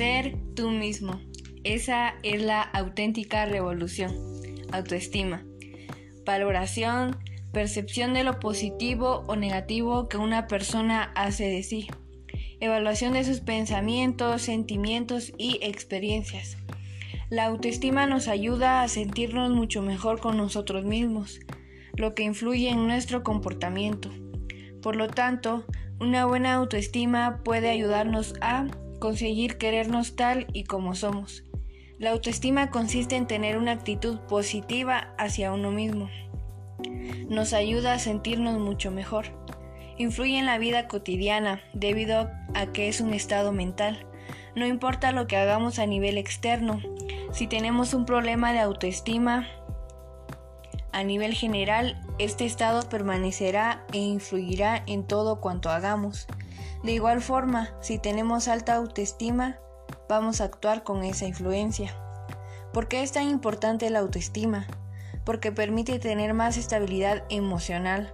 Ser tú mismo. Esa es la auténtica revolución. Autoestima. Valoración, percepción de lo positivo o negativo que una persona hace de sí. Evaluación de sus pensamientos, sentimientos y experiencias. La autoestima nos ayuda a sentirnos mucho mejor con nosotros mismos, lo que influye en nuestro comportamiento. Por lo tanto, una buena autoestima puede ayudarnos a conseguir querernos tal y como somos. La autoestima consiste en tener una actitud positiva hacia uno mismo. Nos ayuda a sentirnos mucho mejor. Influye en la vida cotidiana debido a que es un estado mental. No importa lo que hagamos a nivel externo, si tenemos un problema de autoestima, a nivel general, este estado permanecerá e influirá en todo cuanto hagamos. De igual forma, si tenemos alta autoestima, vamos a actuar con esa influencia. ¿Por qué es tan importante la autoestima? Porque permite tener más estabilidad emocional.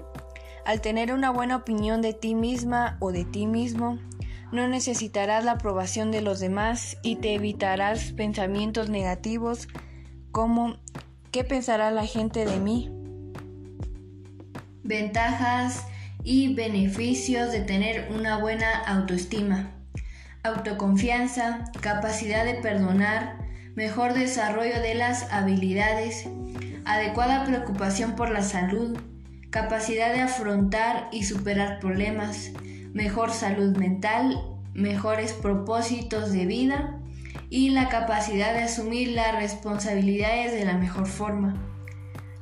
Al tener una buena opinión de ti misma o de ti mismo, no necesitarás la aprobación de los demás y te evitarás pensamientos negativos como ¿qué pensará la gente de mí? Ventajas y beneficios de tener una buena autoestima. Autoconfianza, capacidad de perdonar, mejor desarrollo de las habilidades, adecuada preocupación por la salud, capacidad de afrontar y superar problemas, mejor salud mental, mejores propósitos de vida y la capacidad de asumir las responsabilidades de la mejor forma.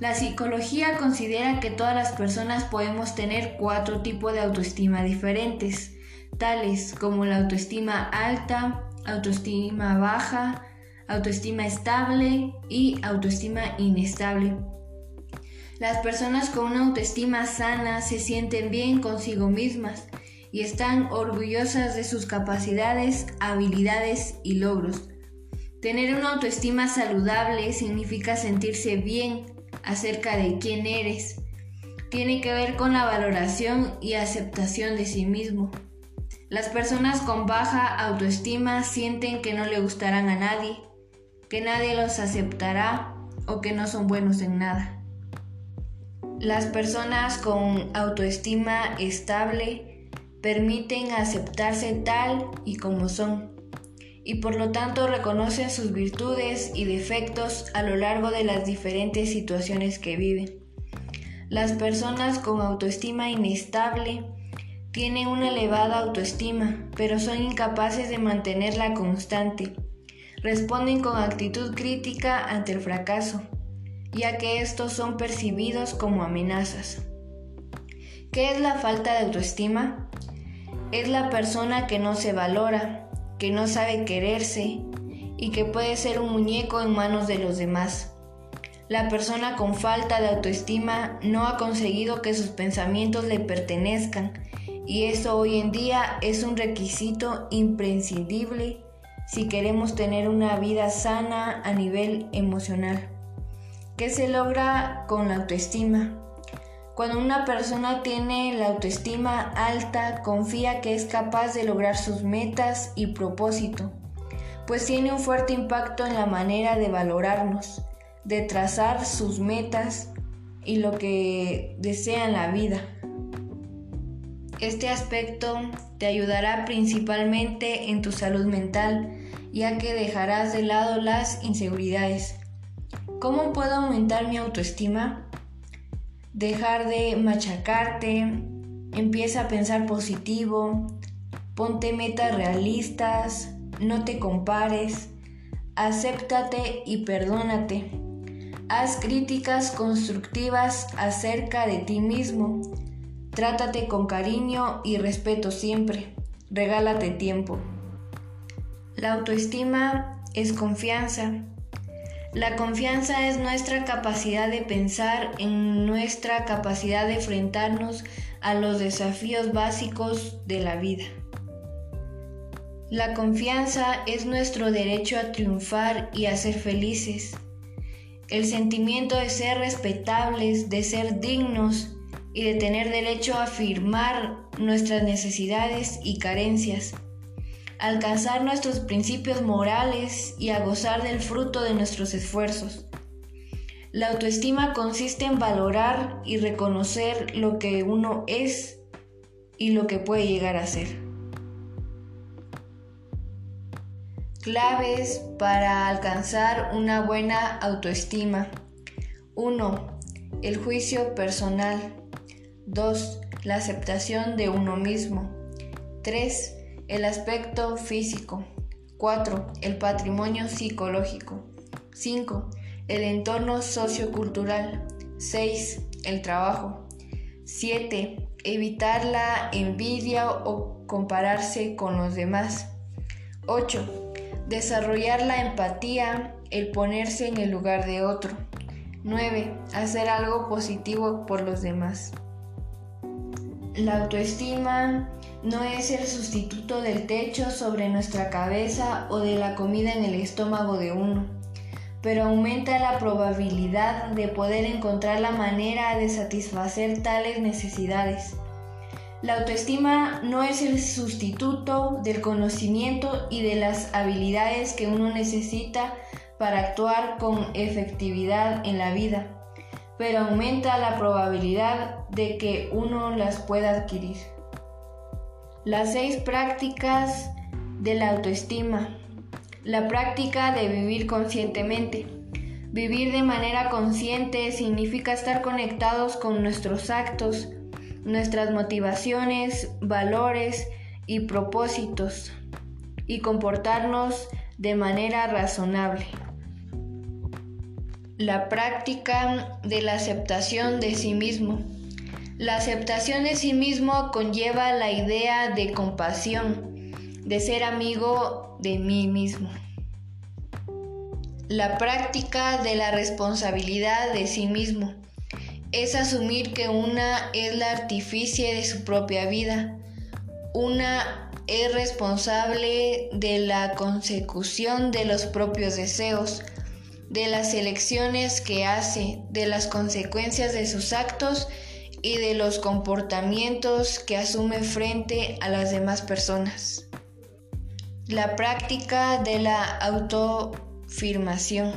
La psicología considera que todas las personas podemos tener cuatro tipos de autoestima diferentes, tales como la autoestima alta, autoestima baja, autoestima estable y autoestima inestable. Las personas con una autoestima sana se sienten bien consigo mismas y están orgullosas de sus capacidades, habilidades y logros. Tener una autoestima saludable significa sentirse bien acerca de quién eres. Tiene que ver con la valoración y aceptación de sí mismo. Las personas con baja autoestima sienten que no le gustarán a nadie, que nadie los aceptará o que no son buenos en nada. Las personas con autoestima estable permiten aceptarse tal y como son y por lo tanto reconocen sus virtudes y defectos a lo largo de las diferentes situaciones que viven. Las personas con autoestima inestable tienen una elevada autoestima, pero son incapaces de mantenerla constante. Responden con actitud crítica ante el fracaso, ya que estos son percibidos como amenazas. ¿Qué es la falta de autoestima? Es la persona que no se valora, que no sabe quererse y que puede ser un muñeco en manos de los demás. La persona con falta de autoestima no ha conseguido que sus pensamientos le pertenezcan y eso hoy en día es un requisito imprescindible si queremos tener una vida sana a nivel emocional. ¿Qué se logra con la autoestima? Cuando una persona tiene la autoestima alta, confía que es capaz de lograr sus metas y propósito, pues tiene un fuerte impacto en la manera de valorarnos, de trazar sus metas y lo que desea en la vida. Este aspecto te ayudará principalmente en tu salud mental, ya que dejarás de lado las inseguridades. ¿Cómo puedo aumentar mi autoestima? Dejar de machacarte, empieza a pensar positivo, ponte metas realistas, no te compares, acéptate y perdónate. Haz críticas constructivas acerca de ti mismo. Trátate con cariño y respeto siempre. Regálate tiempo. La autoestima es confianza. La confianza es nuestra capacidad de pensar en nuestra capacidad de enfrentarnos a los desafíos básicos de la vida. La confianza es nuestro derecho a triunfar y a ser felices. El sentimiento de ser respetables, de ser dignos y de tener derecho a afirmar nuestras necesidades y carencias. Alcanzar nuestros principios morales y a gozar del fruto de nuestros esfuerzos. La autoestima consiste en valorar y reconocer lo que uno es y lo que puede llegar a ser. Claves para alcanzar una buena autoestima. 1. El juicio personal. 2. La aceptación de uno mismo. 3. El aspecto físico. 4. El patrimonio psicológico. 5. El entorno sociocultural. 6. El trabajo. 7. Evitar la envidia o compararse con los demás. 8. Desarrollar la empatía, el ponerse en el lugar de otro. 9. Hacer algo positivo por los demás. La autoestima no es el sustituto del techo sobre nuestra cabeza o de la comida en el estómago de uno, pero aumenta la probabilidad de poder encontrar la manera de satisfacer tales necesidades. La autoestima no es el sustituto del conocimiento y de las habilidades que uno necesita para actuar con efectividad en la vida, pero aumenta la probabilidad de que uno las pueda adquirir. Las seis prácticas de la autoestima. La práctica de vivir conscientemente. Vivir de manera consciente significa estar conectados con nuestros actos, nuestras motivaciones, valores y propósitos y comportarnos de manera razonable. La práctica de la aceptación de sí mismo. La aceptación de sí mismo conlleva la idea de compasión, de ser amigo de mí mismo. La práctica de la responsabilidad de sí mismo es asumir que una es la artificie de su propia vida, una es responsable de la consecución de los propios deseos, de las elecciones que hace, de las consecuencias de sus actos y de los comportamientos que asume frente a las demás personas. La práctica de la autofirmación.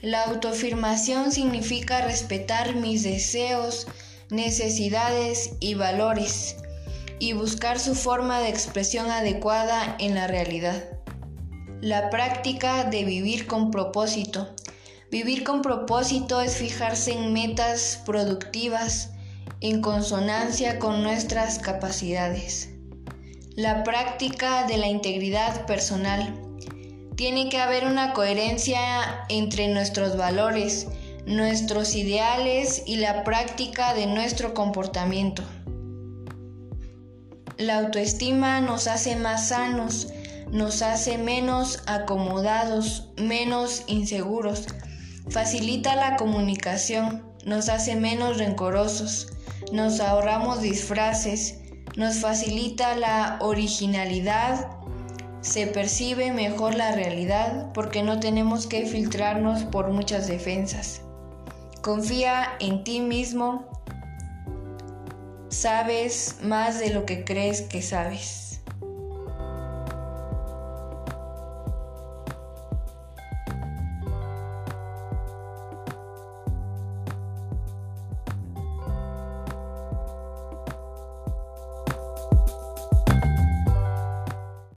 La autoafirmación significa respetar mis deseos, necesidades y valores y buscar su forma de expresión adecuada en la realidad. La práctica de vivir con propósito. Vivir con propósito es fijarse en metas productivas en consonancia con nuestras capacidades. La práctica de la integridad personal. Tiene que haber una coherencia entre nuestros valores, nuestros ideales y la práctica de nuestro comportamiento. La autoestima nos hace más sanos, nos hace menos acomodados, menos inseguros, facilita la comunicación, nos hace menos rencorosos, nos ahorramos disfraces, nos facilita la originalidad, se percibe mejor la realidad porque no tenemos que filtrarnos por muchas defensas. Confía en ti mismo, sabes más de lo que crees que sabes.